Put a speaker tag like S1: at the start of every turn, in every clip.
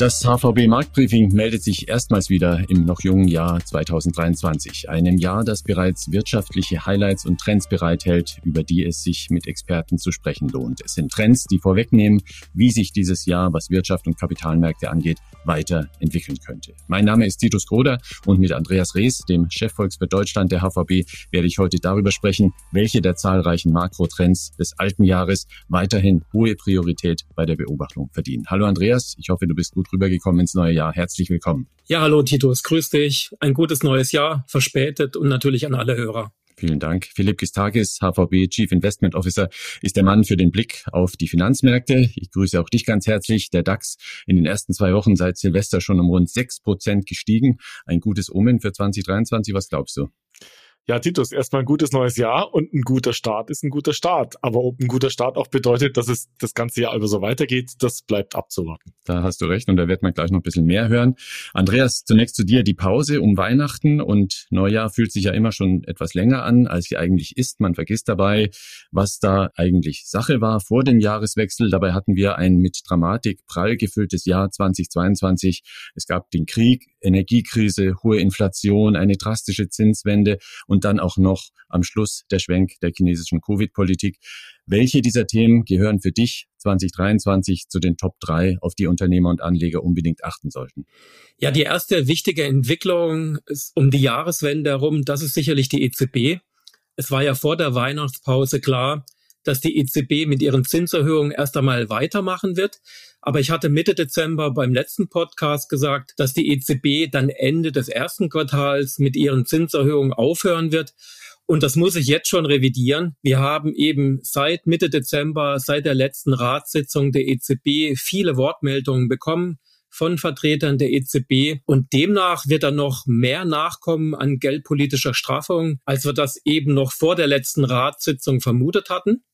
S1: Das HVB Marktbriefing meldet sich erstmals wieder im noch jungen Jahr 2023, einem Jahr, das bereits wirtschaftliche Highlights und Trends bereithält, über die es sich mit Experten zu sprechen lohnt. Es sind Trends, die vorwegnehmen, wie sich dieses Jahr, was Wirtschaft und Kapitalmärkte angeht, weiterentwickeln könnte. Mein Name ist Titus Kroder und mit Andreas Rees, dem Chefvolkswirt Deutschland der HVB, werde ich heute darüber sprechen, welche der zahlreichen Makrotrends des alten Jahres weiterhin hohe Priorität bei der Beobachtung verdienen. Hallo Andreas, ich hoffe, du bist gut rübergekommen ins neue Jahr. Herzlich willkommen.
S2: Ja, hallo Titus, grüß dich. Ein gutes neues Jahr, verspätet und natürlich an alle Hörer.
S1: Vielen Dank. Philipp Gistakis, HVB Chief Investment Officer, ist der Mann für den Blick auf die Finanzmärkte. Ich grüße auch dich ganz herzlich. Der DAX in den ersten zwei Wochen seit Silvester schon um rund sechs Prozent gestiegen. Ein gutes Omen für 2023. Was glaubst du?
S3: Ja, Titus, erstmal ein gutes neues Jahr und ein guter Start ist ein guter Start. Aber ob ein guter Start auch bedeutet, dass es das ganze Jahr über so weitergeht, das bleibt abzuwarten.
S1: Da hast du recht und da wird man gleich noch ein bisschen mehr hören. Andreas, zunächst zu dir. Die Pause um Weihnachten und Neujahr fühlt sich ja immer schon etwas länger an, als sie eigentlich ist. Man vergisst dabei, was da eigentlich Sache war vor dem Jahreswechsel. Dabei hatten wir ein mit Dramatik prall gefülltes Jahr 2022. Es gab den Krieg, Energiekrise, hohe Inflation, eine drastische Zinswende und dann auch noch am Schluss der Schwenk der chinesischen Covid-Politik. Welche dieser Themen gehören für dich 2023 zu den Top 3, auf die Unternehmer und Anleger unbedingt achten sollten?
S2: Ja, die erste wichtige Entwicklung ist um die Jahreswende herum, das ist sicherlich die EZB. Es war ja vor der Weihnachtspause klar, dass die EZB mit ihren Zinserhöhungen erst einmal weitermachen wird. Aber ich hatte Mitte Dezember beim letzten Podcast gesagt, dass die EZB dann Ende des ersten Quartals mit ihren Zinserhöhungen aufhören wird. Und das muss ich jetzt schon revidieren. Wir haben eben seit Mitte Dezember, seit der letzten Ratssitzung der EZB viele Wortmeldungen bekommen von Vertretern der EZB. Und demnach wird dann noch mehr nachkommen an geldpolitischer Straffung, als wir das eben noch vor der letzten Ratssitzung vermutet hatten.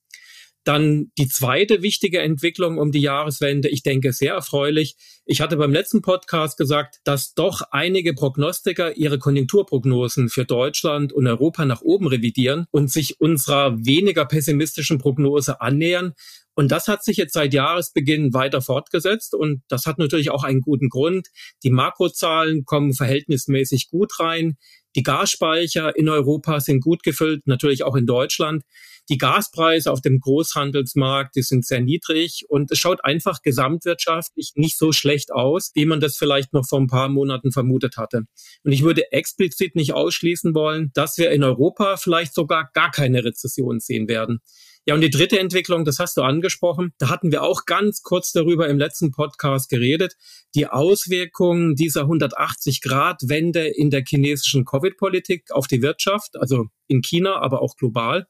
S2: Dann die zweite wichtige Entwicklung um die Jahreswende, ich denke sehr erfreulich. Ich hatte beim letzten Podcast gesagt, dass doch einige Prognostiker ihre Konjunkturprognosen für Deutschland und Europa nach oben revidieren und sich unserer weniger pessimistischen Prognose annähern. Und das hat sich jetzt seit Jahresbeginn weiter fortgesetzt und das hat natürlich auch einen guten Grund. Die Makrozahlen kommen verhältnismäßig gut rein. Die Gasspeicher in Europa sind gut gefüllt, natürlich auch in Deutschland. Die Gaspreise auf dem Großhandelsmarkt, die sind sehr niedrig und es schaut einfach gesamtwirtschaftlich nicht so schlecht aus, wie man das vielleicht noch vor ein paar Monaten vermutet hatte. Und ich würde explizit nicht ausschließen wollen, dass wir in Europa vielleicht sogar gar keine Rezession sehen werden. Ja, und die dritte Entwicklung, das hast du angesprochen, da hatten wir auch ganz kurz darüber im letzten Podcast geredet, die Auswirkungen dieser 180-Grad-Wende in der chinesischen Covid-Politik auf die Wirtschaft, also in China, aber auch global.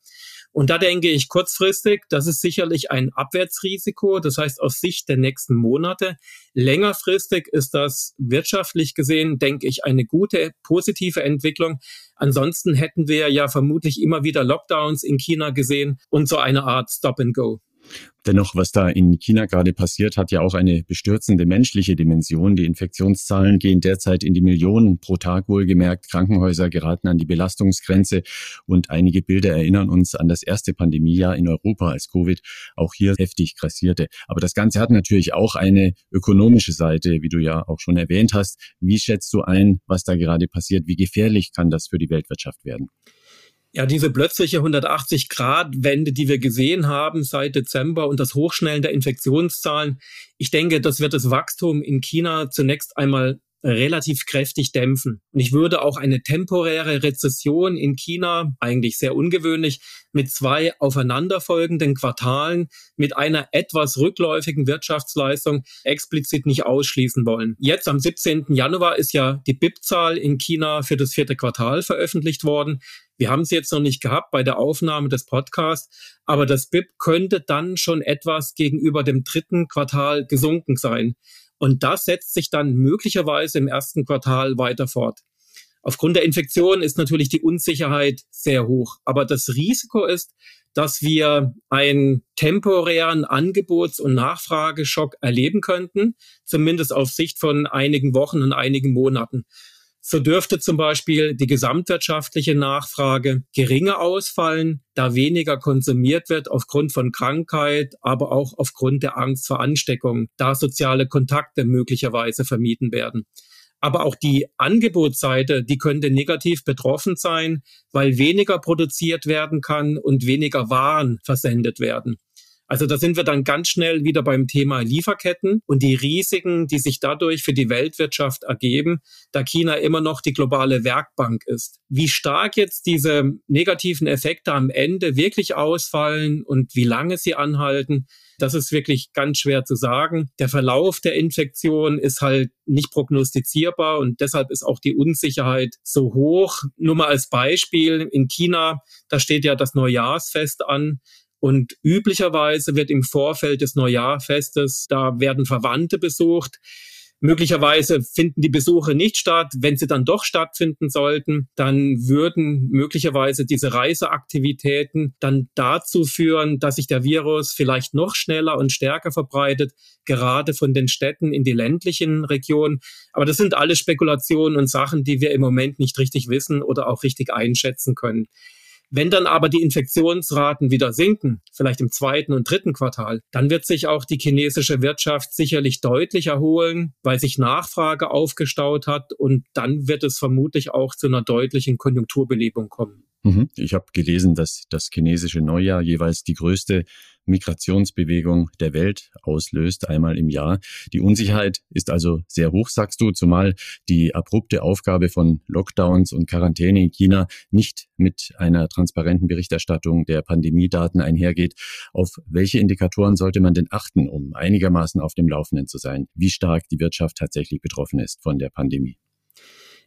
S2: Und da denke ich kurzfristig, das ist sicherlich ein Abwärtsrisiko, das heißt aus Sicht der nächsten Monate. Längerfristig ist das wirtschaftlich gesehen, denke ich, eine gute, positive Entwicklung. Ansonsten hätten wir ja vermutlich immer wieder Lockdowns in China gesehen und so eine Art Stop and Go.
S1: Dennoch, was da in China gerade passiert, hat ja auch eine bestürzende menschliche Dimension. Die Infektionszahlen gehen derzeit in die Millionen pro Tag wohlgemerkt. Krankenhäuser geraten an die Belastungsgrenze und einige Bilder erinnern uns an das erste Pandemiejahr in Europa, als Covid auch hier heftig grassierte. Aber das Ganze hat natürlich auch eine ökonomische Seite, wie du ja auch schon erwähnt hast. Wie schätzt du ein, was da gerade passiert? Wie gefährlich kann das für die Weltwirtschaft werden?
S2: Ja, diese plötzliche 180-Grad-Wende, die wir gesehen haben seit Dezember und das Hochschnellen der Infektionszahlen, ich denke, das wird das Wachstum in China zunächst einmal relativ kräftig dämpfen. Und ich würde auch eine temporäre Rezession in China, eigentlich sehr ungewöhnlich, mit zwei aufeinanderfolgenden Quartalen mit einer etwas rückläufigen Wirtschaftsleistung explizit nicht ausschließen wollen. Jetzt am 17. Januar ist ja die BIP-Zahl in China für das vierte Quartal veröffentlicht worden. Wir haben es jetzt noch nicht gehabt bei der Aufnahme des Podcasts, aber das BIP könnte dann schon etwas gegenüber dem dritten Quartal gesunken sein. Und das setzt sich dann möglicherweise im ersten Quartal weiter fort. Aufgrund der Infektion ist natürlich die Unsicherheit sehr hoch. Aber das Risiko ist, dass wir einen temporären Angebots- und Nachfrageschock erleben könnten, zumindest auf Sicht von einigen Wochen und einigen Monaten. So dürfte zum Beispiel die gesamtwirtschaftliche Nachfrage geringer ausfallen, da weniger konsumiert wird aufgrund von Krankheit, aber auch aufgrund der Angst vor Ansteckung, da soziale Kontakte möglicherweise vermieden werden. Aber auch die Angebotsseite, die könnte negativ betroffen sein, weil weniger produziert werden kann und weniger Waren versendet werden. Also da sind wir dann ganz schnell wieder beim Thema Lieferketten und die Risiken, die sich dadurch für die Weltwirtschaft ergeben, da China immer noch die globale Werkbank ist. Wie stark jetzt diese negativen Effekte am Ende wirklich ausfallen und wie lange sie anhalten, das ist wirklich ganz schwer zu sagen. Der Verlauf der Infektion ist halt nicht prognostizierbar und deshalb ist auch die Unsicherheit so hoch. Nur mal als Beispiel, in China, da steht ja das Neujahrsfest an. Und üblicherweise wird im Vorfeld des Neujahrfestes, da werden Verwandte besucht. Möglicherweise finden die Besuche nicht statt. Wenn sie dann doch stattfinden sollten, dann würden möglicherweise diese Reiseaktivitäten dann dazu führen, dass sich der Virus vielleicht noch schneller und stärker verbreitet, gerade von den Städten in die ländlichen Regionen. Aber das sind alles Spekulationen und Sachen, die wir im Moment nicht richtig wissen oder auch richtig einschätzen können. Wenn dann aber die Infektionsraten wieder sinken, vielleicht im zweiten und dritten Quartal, dann wird sich auch die chinesische Wirtschaft sicherlich deutlich erholen, weil sich Nachfrage aufgestaut hat und dann wird es vermutlich auch zu einer deutlichen Konjunkturbelebung kommen.
S1: Mhm. Ich habe gelesen, dass das chinesische Neujahr jeweils die größte Migrationsbewegung der Welt auslöst, einmal im Jahr. Die Unsicherheit ist also sehr hoch, sagst du, zumal die abrupte Aufgabe von Lockdowns und Quarantäne in China nicht mit einer transparenten Berichterstattung der Pandemiedaten einhergeht. Auf welche Indikatoren sollte man denn achten, um einigermaßen auf dem Laufenden zu sein, wie stark die Wirtschaft tatsächlich betroffen ist von der Pandemie?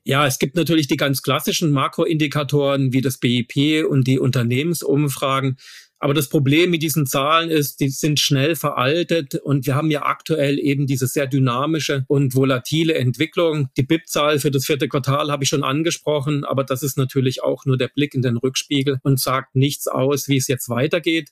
S2: Ja, es gibt natürlich die ganz klassischen Makroindikatoren wie das BIP und die Unternehmensumfragen. Aber das Problem mit diesen Zahlen ist, die sind schnell veraltet und wir haben ja aktuell eben diese sehr dynamische und volatile Entwicklung. Die BIP-Zahl für das vierte Quartal habe ich schon angesprochen, aber das ist natürlich auch nur der Blick in den Rückspiegel und sagt nichts aus, wie es jetzt weitergeht.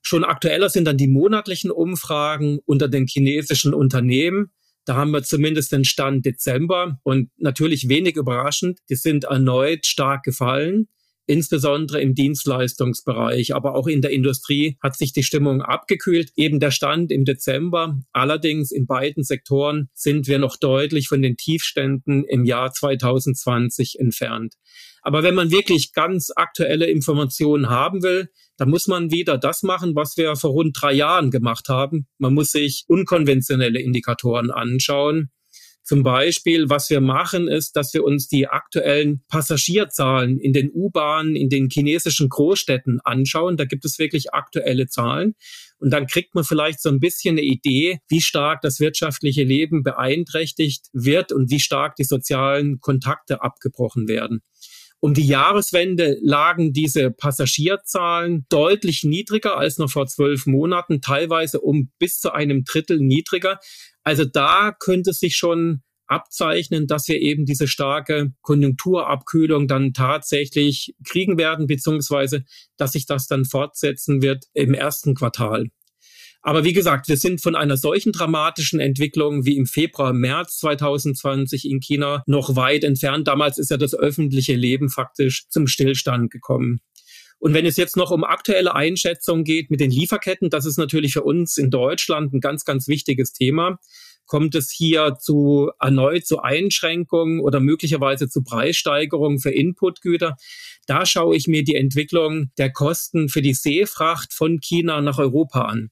S2: Schon aktueller sind dann die monatlichen Umfragen unter den chinesischen Unternehmen. Da haben wir zumindest den Stand Dezember und natürlich wenig überraschend, die sind erneut stark gefallen insbesondere im Dienstleistungsbereich, aber auch in der Industrie hat sich die Stimmung abgekühlt. Eben der Stand im Dezember. Allerdings in beiden Sektoren sind wir noch deutlich von den Tiefständen im Jahr 2020 entfernt. Aber wenn man wirklich ganz aktuelle Informationen haben will, dann muss man wieder das machen, was wir vor rund drei Jahren gemacht haben. Man muss sich unkonventionelle Indikatoren anschauen. Zum Beispiel, was wir machen, ist, dass wir uns die aktuellen Passagierzahlen in den U-Bahnen, in den chinesischen Großstädten anschauen. Da gibt es wirklich aktuelle Zahlen. Und dann kriegt man vielleicht so ein bisschen eine Idee, wie stark das wirtschaftliche Leben beeinträchtigt wird und wie stark die sozialen Kontakte abgebrochen werden. Um die Jahreswende lagen diese Passagierzahlen deutlich niedriger als noch vor zwölf Monaten, teilweise um bis zu einem Drittel niedriger. Also da könnte sich schon abzeichnen, dass wir eben diese starke Konjunkturabkühlung dann tatsächlich kriegen werden, beziehungsweise dass sich das dann fortsetzen wird im ersten Quartal. Aber wie gesagt, wir sind von einer solchen dramatischen Entwicklung wie im Februar, März 2020 in China noch weit entfernt. Damals ist ja das öffentliche Leben faktisch zum Stillstand gekommen. Und wenn es jetzt noch um aktuelle Einschätzungen geht mit den Lieferketten, das ist natürlich für uns in Deutschland ein ganz, ganz wichtiges Thema. Kommt es hier zu erneut zu Einschränkungen oder möglicherweise zu Preissteigerungen für Inputgüter? Da schaue ich mir die Entwicklung der Kosten für die Seefracht von China nach Europa an.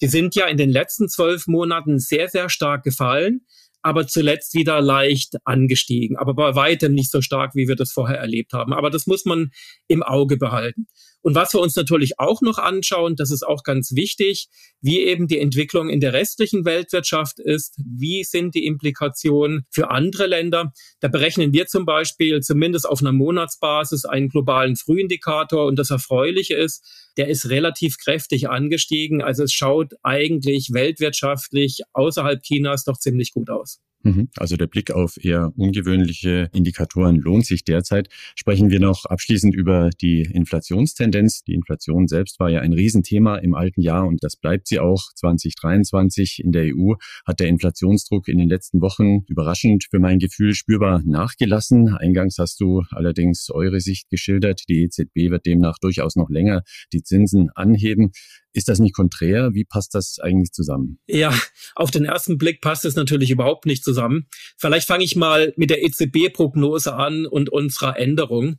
S2: Die sind ja in den letzten zwölf Monaten sehr, sehr stark gefallen aber zuletzt wieder leicht angestiegen, aber bei weitem nicht so stark, wie wir das vorher erlebt haben. Aber das muss man im Auge behalten. Und was wir uns natürlich auch noch anschauen, das ist auch ganz wichtig, wie eben die Entwicklung in der restlichen Weltwirtschaft ist, wie sind die Implikationen für andere Länder. Da berechnen wir zum Beispiel zumindest auf einer Monatsbasis einen globalen Frühindikator und das Erfreuliche ist, der ist relativ kräftig angestiegen. Also es schaut eigentlich weltwirtschaftlich außerhalb Chinas doch ziemlich gut aus.
S1: Mhm. Also der Blick auf eher ungewöhnliche Indikatoren lohnt sich derzeit. Sprechen wir noch abschließend über die Inflationstendenz. Die Inflation selbst war ja ein Riesenthema im alten Jahr und das bleibt sie auch 2023. In der EU hat der Inflationsdruck in den letzten Wochen überraschend für mein Gefühl spürbar nachgelassen. Eingangs hast du allerdings eure Sicht geschildert. Die EZB wird demnach durchaus noch länger die Zinsen anheben. Ist das nicht konträr? Wie passt das eigentlich zusammen?
S2: Ja, auf den ersten Blick passt es natürlich überhaupt nicht zusammen. Vielleicht fange ich mal mit der EZB-Prognose an und unserer Änderung.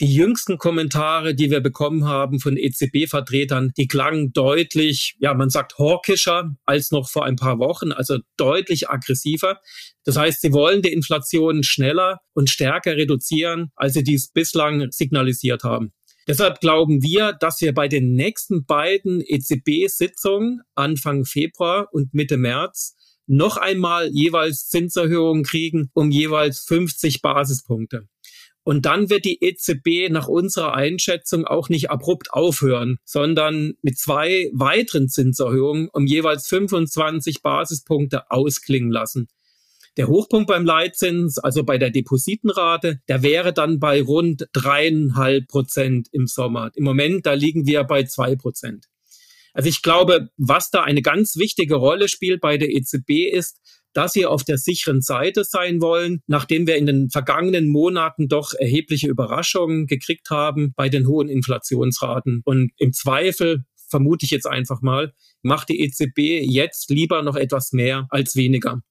S2: Die jüngsten Kommentare, die wir bekommen haben von EZB-Vertretern, die klangen deutlich, ja, man sagt hawkischer als noch vor ein paar Wochen, also deutlich aggressiver. Das heißt, sie wollen die Inflation schneller und stärker reduzieren, als sie dies bislang signalisiert haben. Deshalb glauben wir, dass wir bei den nächsten beiden EZB-Sitzungen Anfang Februar und Mitte März noch einmal jeweils Zinserhöhungen kriegen um jeweils 50 Basispunkte. Und dann wird die EZB nach unserer Einschätzung auch nicht abrupt aufhören, sondern mit zwei weiteren Zinserhöhungen um jeweils 25 Basispunkte ausklingen lassen. Der Hochpunkt beim Leitzins, also bei der Depositenrate, der wäre dann bei rund dreieinhalb Prozent im Sommer. Im Moment, da liegen wir bei zwei Prozent. Also ich glaube, was da eine ganz wichtige Rolle spielt bei der EZB ist, dass wir auf der sicheren Seite sein wollen, nachdem wir in den vergangenen Monaten doch erhebliche Überraschungen gekriegt haben bei den hohen Inflationsraten. Und im Zweifel, vermute ich jetzt einfach mal, macht die EZB jetzt lieber noch etwas mehr als weniger.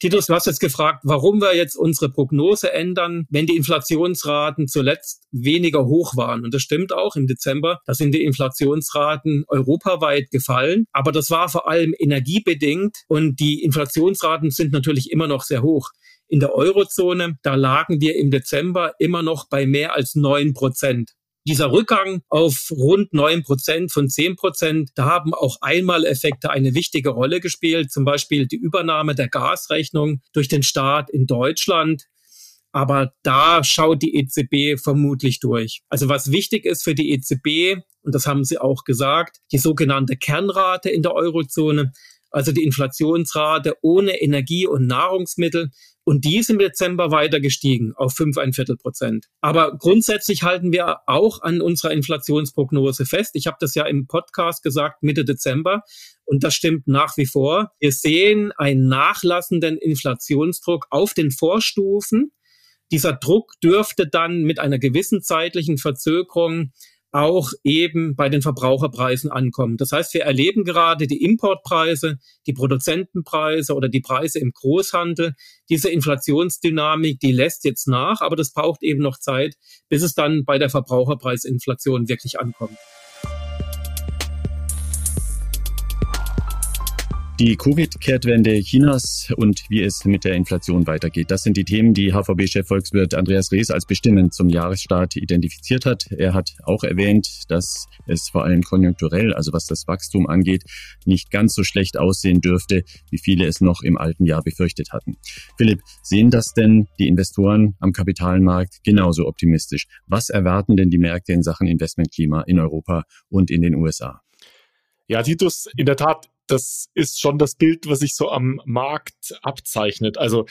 S2: Titus, du hast jetzt gefragt, warum wir jetzt unsere Prognose ändern, wenn die Inflationsraten zuletzt weniger hoch waren. Und das stimmt auch. Im Dezember, da sind die Inflationsraten europaweit gefallen. Aber das war vor allem energiebedingt. Und die Inflationsraten sind natürlich immer noch sehr hoch. In der Eurozone, da lagen wir im Dezember immer noch bei mehr als neun Prozent. Dieser Rückgang auf rund neun Prozent von zehn Prozent, da haben auch Einmaleffekte eine wichtige Rolle gespielt. Zum Beispiel die Übernahme der Gasrechnung durch den Staat in Deutschland. Aber da schaut die EZB vermutlich durch. Also was wichtig ist für die EZB, und das haben sie auch gesagt, die sogenannte Kernrate in der Eurozone, also die Inflationsrate ohne Energie und Nahrungsmittel, und die ist im Dezember weiter gestiegen auf 5,1 Prozent. Aber grundsätzlich halten wir auch an unserer Inflationsprognose fest. Ich habe das ja im Podcast gesagt, Mitte Dezember. Und das stimmt nach wie vor. Wir sehen einen nachlassenden Inflationsdruck auf den Vorstufen. Dieser Druck dürfte dann mit einer gewissen zeitlichen Verzögerung auch eben bei den Verbraucherpreisen ankommen. Das heißt, wir erleben gerade die Importpreise, die Produzentenpreise oder die Preise im Großhandel. Diese Inflationsdynamik, die lässt jetzt nach, aber das braucht eben noch Zeit, bis es dann bei der Verbraucherpreisinflation wirklich ankommt.
S1: Die Covid-Kehrtwende Chinas und wie es mit der Inflation weitergeht, das sind die Themen, die HVB-Chefvolkswirt Andreas Rees als bestimmend zum Jahresstart identifiziert hat. Er hat auch erwähnt, dass es vor allem konjunkturell, also was das Wachstum angeht, nicht ganz so schlecht aussehen dürfte, wie viele es noch im alten Jahr befürchtet hatten. Philipp, sehen das denn die Investoren am Kapitalmarkt genauso optimistisch? Was erwarten denn die Märkte in Sachen Investmentklima in Europa und in den USA?
S3: Ja, Titus, in der Tat das ist schon das Bild, was sich so am Markt abzeichnet. Also,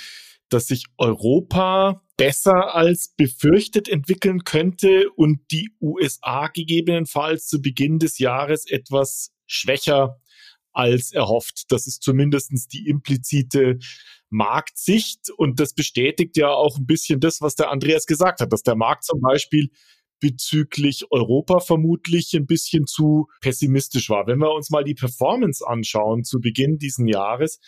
S3: dass sich Europa besser als befürchtet entwickeln könnte und die USA gegebenenfalls zu Beginn des Jahres etwas schwächer als erhofft. Das ist zumindestens die implizite Marktsicht und das bestätigt ja auch ein bisschen das, was der Andreas gesagt hat, dass der Markt zum Beispiel bezüglich Europa vermutlich ein bisschen zu pessimistisch war. Wenn wir uns mal die Performance anschauen zu Beginn diesen Jahres,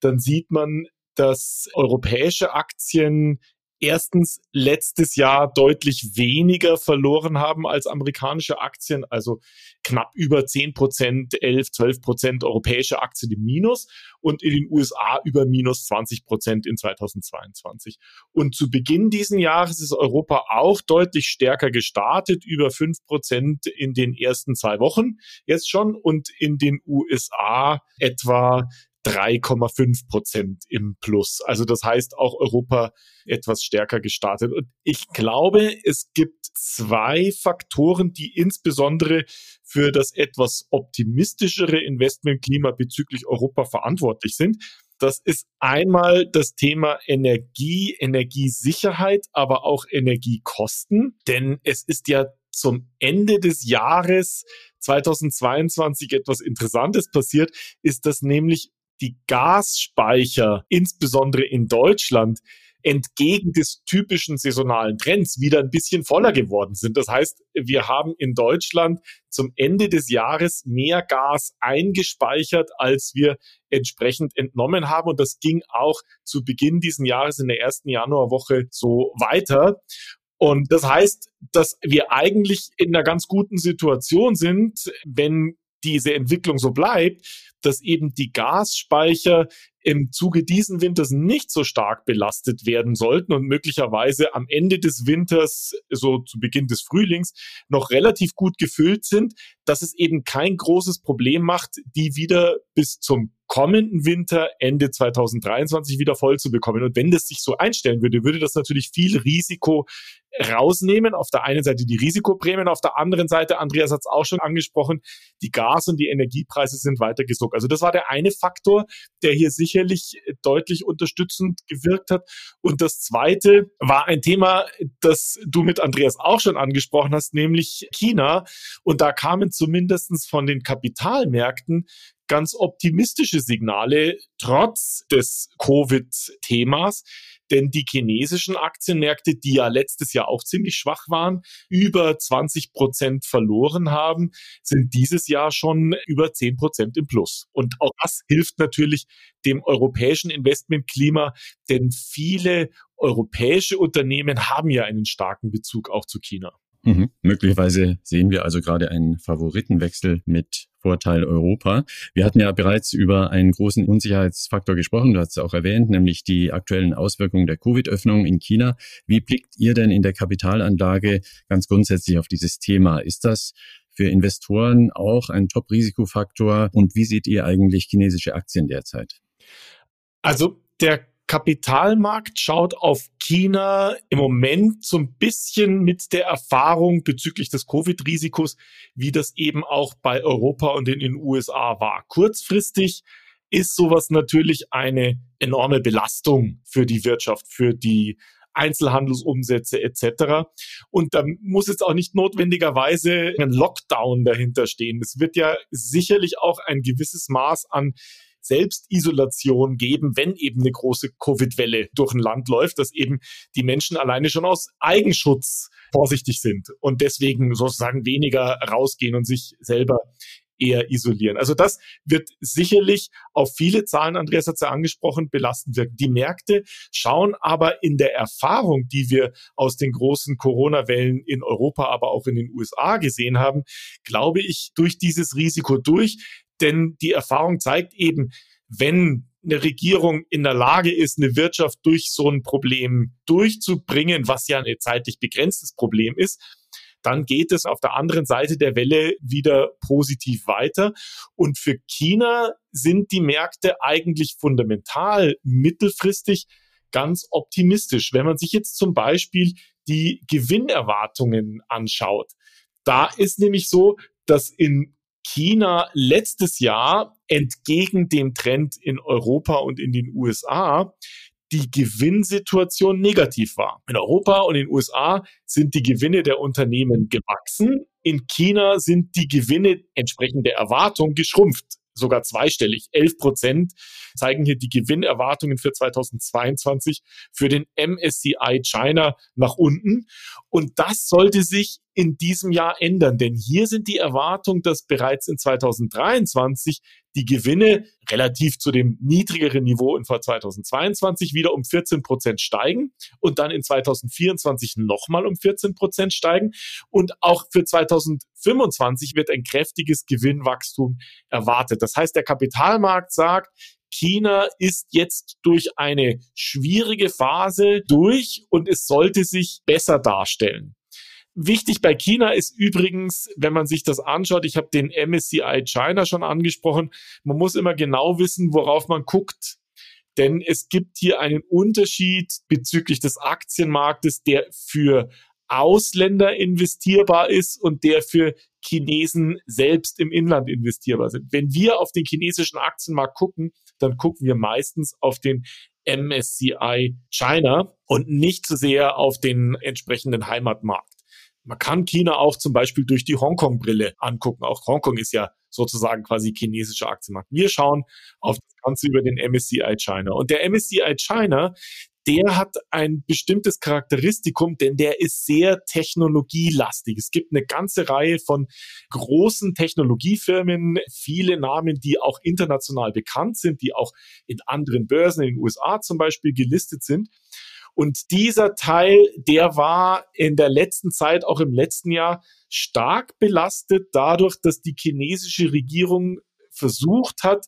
S3: dann sieht man, dass europäische Aktien erstens letztes Jahr deutlich weniger verloren haben als amerikanische Aktien, also knapp über 10 Prozent, 11, 12 Prozent europäische Aktien im Minus und in den USA über minus 20 Prozent in 2022. Und zu Beginn diesen Jahres ist Europa auch deutlich stärker gestartet, über 5 Prozent in den ersten zwei Wochen jetzt schon und in den USA etwa 3,5 Prozent im Plus. Also das heißt auch Europa etwas stärker gestartet. Und ich glaube, es gibt zwei Faktoren, die insbesondere für das etwas optimistischere Investmentklima bezüglich Europa verantwortlich sind. Das ist einmal das Thema Energie, Energiesicherheit, aber auch Energiekosten. Denn es ist ja zum Ende des Jahres 2022 etwas Interessantes passiert, ist, dass nämlich die Gasspeicher, insbesondere in Deutschland, entgegen des typischen saisonalen Trends wieder ein bisschen voller geworden sind. Das heißt, wir haben in Deutschland zum Ende des Jahres mehr Gas eingespeichert, als wir entsprechend entnommen haben. Und das ging auch zu Beginn diesen Jahres in der ersten Januarwoche so weiter. Und das heißt, dass wir eigentlich in einer ganz guten Situation sind, wenn diese Entwicklung so bleibt, dass eben die Gasspeicher im Zuge diesen Winters nicht so stark belastet werden sollten und möglicherweise am Ende des Winters, so zu Beginn des Frühlings, noch relativ gut gefüllt sind, dass es eben kein großes Problem macht, die wieder bis zum kommenden Winter Ende 2023 wieder voll zu bekommen. Und wenn das sich so einstellen würde, würde das natürlich viel Risiko rausnehmen. Auf der einen Seite die Risikoprämien, auf der anderen Seite, Andreas hat es auch schon angesprochen, die Gas- und die Energiepreise sind weiter gesuckt. Also das war der eine Faktor, der hier sicherlich deutlich unterstützend gewirkt hat. Und das zweite war ein Thema, das du mit Andreas auch schon angesprochen hast, nämlich China. Und da kamen zumindestens von den Kapitalmärkten ganz optimistische Signale trotz des Covid-Themas. Denn die chinesischen Aktienmärkte, die ja letztes Jahr auch ziemlich schwach waren, über 20 Prozent verloren haben, sind dieses Jahr schon über 10 Prozent im Plus. Und auch das hilft natürlich dem europäischen Investmentklima, denn viele europäische Unternehmen haben ja einen starken Bezug auch zu China.
S1: Mhm. Möglicherweise sehen wir also gerade einen Favoritenwechsel mit Vorteil Europa. Wir hatten ja bereits über einen großen Unsicherheitsfaktor gesprochen, du hast es auch erwähnt, nämlich die aktuellen Auswirkungen der Covid-Öffnung in China. Wie blickt ihr denn in der Kapitalanlage ganz grundsätzlich auf dieses Thema? Ist das für Investoren auch ein Top-Risikofaktor und wie seht ihr eigentlich chinesische Aktien derzeit?
S3: Also der Kapitalmarkt schaut auf China im Moment so ein bisschen mit der Erfahrung bezüglich des Covid-Risikos, wie das eben auch bei Europa und in den USA war. Kurzfristig ist sowas natürlich eine enorme Belastung für die Wirtschaft, für die Einzelhandelsumsätze etc. Und da muss jetzt auch nicht notwendigerweise ein Lockdown dahinter stehen. Es wird ja sicherlich auch ein gewisses Maß an Selbstisolation geben, wenn eben eine große Covid-Welle durch ein Land läuft, dass eben die Menschen alleine schon aus Eigenschutz vorsichtig sind und deswegen sozusagen weniger rausgehen und sich selber eher isolieren. Also das wird sicherlich auf viele Zahlen, Andreas hat es ja angesprochen, belastend wirken. Die Märkte schauen aber in der Erfahrung, die wir aus den großen Corona-Wellen in Europa, aber auch in den USA gesehen haben, glaube ich, durch dieses Risiko durch. Denn die Erfahrung zeigt eben, wenn eine Regierung in der Lage ist, eine Wirtschaft durch so ein Problem durchzubringen, was ja ein zeitlich begrenztes Problem ist, dann geht es auf der anderen Seite der Welle wieder positiv weiter. Und für China sind die Märkte eigentlich fundamental mittelfristig ganz optimistisch. Wenn man sich jetzt zum Beispiel die Gewinnerwartungen anschaut, da ist nämlich so, dass in China letztes Jahr entgegen dem Trend in Europa und in den USA die Gewinnsituation negativ war. In Europa und in den USA sind die Gewinne der Unternehmen gewachsen. In China sind die Gewinne entsprechend der Erwartung geschrumpft sogar zweistellig. 11 Prozent zeigen hier die Gewinnerwartungen für 2022 für den MSCI China nach unten. Und das sollte sich in diesem Jahr ändern, denn hier sind die Erwartungen, dass bereits in 2023 die Gewinne relativ zu dem niedrigeren Niveau in 2022 wieder um 14 Prozent steigen und dann in 2024 nochmal um 14 Prozent steigen. Und auch für 2025 wird ein kräftiges Gewinnwachstum erwartet. Das heißt, der Kapitalmarkt sagt, China ist jetzt durch eine schwierige Phase durch und es sollte sich besser darstellen. Wichtig bei China ist übrigens, wenn man sich das anschaut, ich habe den MSCI China schon angesprochen, man muss immer genau wissen, worauf man guckt. Denn es gibt hier einen Unterschied bezüglich des Aktienmarktes, der für Ausländer investierbar ist und der für Chinesen selbst im Inland investierbar sind. Wenn wir auf den chinesischen Aktienmarkt gucken, dann gucken wir meistens auf den MSCI China und nicht so sehr auf den entsprechenden Heimatmarkt. Man kann China auch zum Beispiel durch die Hongkong-Brille angucken. Auch Hongkong ist ja sozusagen quasi chinesischer Aktienmarkt. Wir schauen auf das Ganze über den MSCI China. Und der MSCI China, der hat ein bestimmtes Charakteristikum, denn der ist sehr technologielastig. Es gibt eine ganze Reihe von großen Technologiefirmen, viele Namen, die auch international bekannt sind, die auch in anderen Börsen in den USA zum Beispiel gelistet sind. Und dieser Teil, der war in der letzten Zeit, auch im letzten Jahr, stark belastet dadurch, dass die chinesische Regierung versucht hat,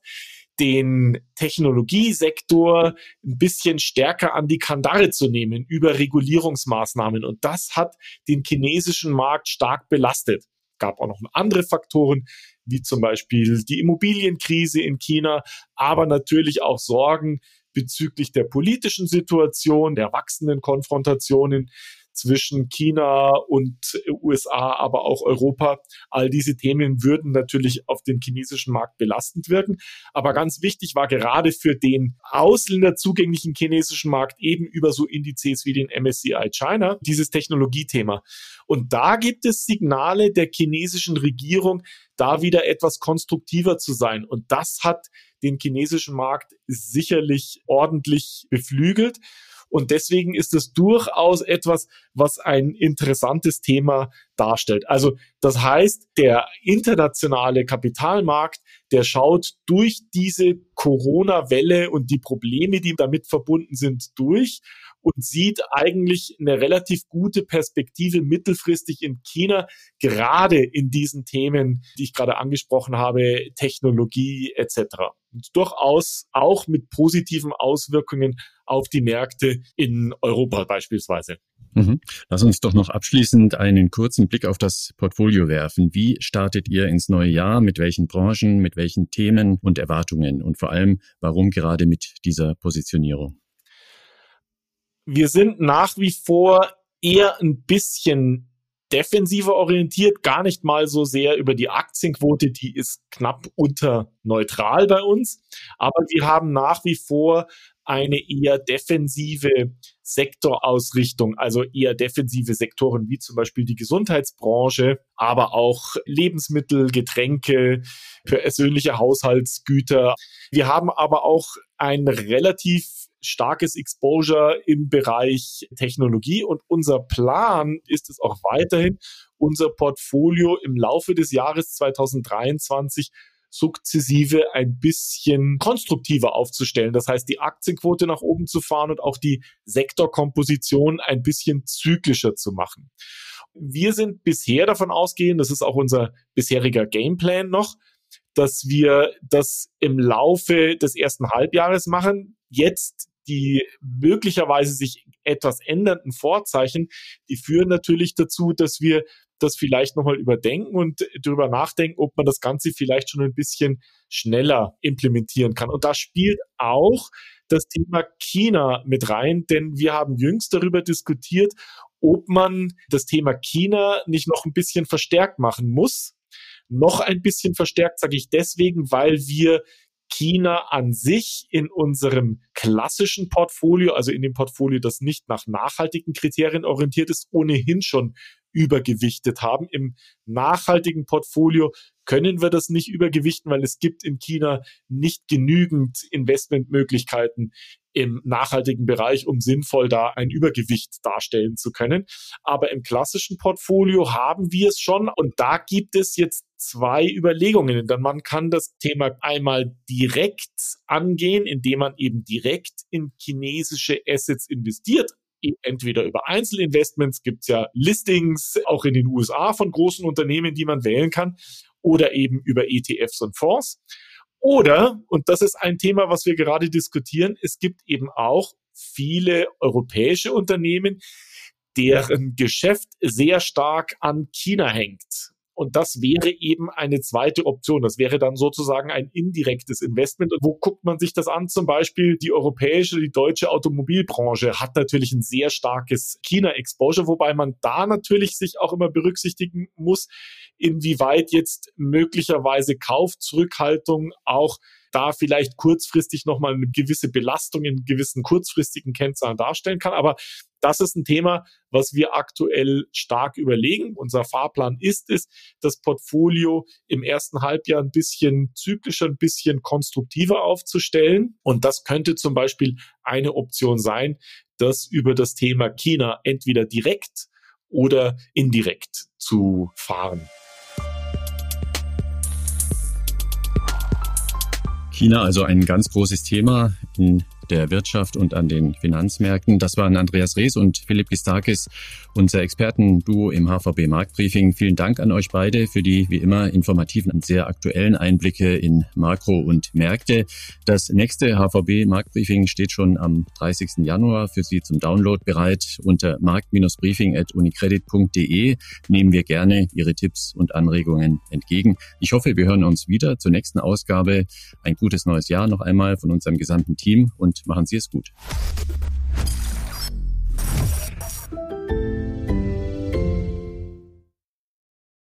S3: den Technologiesektor ein bisschen stärker an die Kandare zu nehmen über Regulierungsmaßnahmen. Und das hat den chinesischen Markt stark belastet. Gab auch noch andere Faktoren, wie zum Beispiel die Immobilienkrise in China, aber natürlich auch Sorgen bezüglich der politischen Situation, der wachsenden Konfrontationen zwischen China und USA, aber auch Europa. All diese Themen würden natürlich auf den chinesischen Markt belastend wirken. Aber ganz wichtig war gerade für den Ausländer zugänglichen chinesischen Markt eben über so Indizes wie den MSCI China dieses Technologiethema. Und da gibt es Signale der chinesischen Regierung, da wieder etwas konstruktiver zu sein. Und das hat den chinesischen Markt sicherlich ordentlich beflügelt. Und deswegen ist es durchaus etwas, was ein interessantes Thema darstellt. Also das heißt, der internationale Kapitalmarkt, der schaut durch diese Corona-Welle und die Probleme, die damit verbunden sind, durch und sieht eigentlich eine relativ gute Perspektive mittelfristig in China, gerade in diesen Themen, die ich gerade angesprochen habe, Technologie etc. Und durchaus auch mit positiven Auswirkungen auf die Märkte in Europa beispielsweise.
S1: Mhm. Lass uns doch noch abschließend einen kurzen Blick auf das Portfolio werfen. Wie startet ihr ins neue Jahr? Mit welchen Branchen, mit welchen Themen und Erwartungen? Und vor allem, warum gerade mit dieser Positionierung?
S3: Wir sind nach wie vor eher ein bisschen defensiver orientiert, gar nicht mal so sehr über die Aktienquote, die ist knapp unter neutral bei uns, aber wir haben nach wie vor eine eher defensive Sektorausrichtung, also eher defensive Sektoren wie zum Beispiel die Gesundheitsbranche, aber auch Lebensmittel, Getränke, persönliche Haushaltsgüter. Wir haben aber auch ein relativ starkes Exposure im Bereich Technologie und unser Plan ist es auch weiterhin, unser Portfolio im Laufe des Jahres 2023 sukzessive ein bisschen konstruktiver aufzustellen. Das heißt, die Aktienquote nach oben zu fahren und auch die Sektorkomposition ein bisschen zyklischer zu machen. Wir sind bisher davon ausgehend, das ist auch unser bisheriger Gameplan noch, dass wir das im Laufe des ersten Halbjahres machen. Jetzt die möglicherweise sich etwas ändernden Vorzeichen, die führen natürlich dazu, dass wir das vielleicht nochmal überdenken und darüber nachdenken, ob man das Ganze vielleicht schon ein bisschen schneller implementieren kann. Und da spielt auch das Thema China mit rein, denn wir haben jüngst darüber diskutiert, ob man das Thema China nicht noch ein bisschen verstärkt machen muss. Noch ein bisschen verstärkt sage ich deswegen, weil wir China an sich in unserem klassischen Portfolio, also in dem Portfolio, das nicht nach nachhaltigen Kriterien orientiert ist, ohnehin schon übergewichtet haben. Im nachhaltigen Portfolio können wir das nicht übergewichten, weil es gibt in China nicht genügend Investmentmöglichkeiten im nachhaltigen Bereich, um sinnvoll da ein Übergewicht darstellen zu können. Aber im klassischen Portfolio haben wir es schon und da gibt es jetzt zwei Überlegungen. Denn man kann das Thema einmal direkt angehen, indem man eben direkt in chinesische Assets investiert entweder über Einzelinvestments, gibt es ja Listings auch in den USA von großen Unternehmen, die man wählen kann, oder eben über ETFs und Fonds. Oder, und das ist ein Thema, was wir gerade diskutieren, es gibt eben auch viele europäische Unternehmen, deren Geschäft sehr stark an China hängt. Und das wäre eben eine zweite Option. Das wäre dann sozusagen ein indirektes Investment. Und wo guckt man sich das an? Zum Beispiel die europäische, die deutsche Automobilbranche hat natürlich ein sehr starkes China-Exposure, wobei man da natürlich sich auch immer berücksichtigen muss, inwieweit jetzt möglicherweise Kaufzurückhaltung auch da vielleicht kurzfristig nochmal eine gewisse Belastung in gewissen kurzfristigen Kennzahlen darstellen kann. Aber das ist ein Thema, was wir aktuell stark überlegen. Unser Fahrplan ist es, das Portfolio im ersten Halbjahr ein bisschen zyklischer, ein bisschen konstruktiver aufzustellen. Und das könnte zum Beispiel eine Option sein, das über das Thema China entweder direkt oder indirekt zu fahren.
S1: China also ein ganz großes Thema in der Wirtschaft und an den Finanzmärkten. Das waren Andreas Rees und Philipp Gistakis, unser Expertenduo im HVB Marktbriefing. Vielen Dank an euch beide für die wie immer informativen und sehr aktuellen Einblicke in Makro und Märkte. Das nächste HVB Marktbriefing steht schon am 30. Januar für Sie zum Download bereit. Unter markt-briefing.unicredit.de nehmen wir gerne Ihre Tipps und Anregungen entgegen. Ich hoffe, wir hören uns wieder zur nächsten Ausgabe. Ein gutes neues Jahr noch einmal von unserem gesamten Team machen Sie es gut.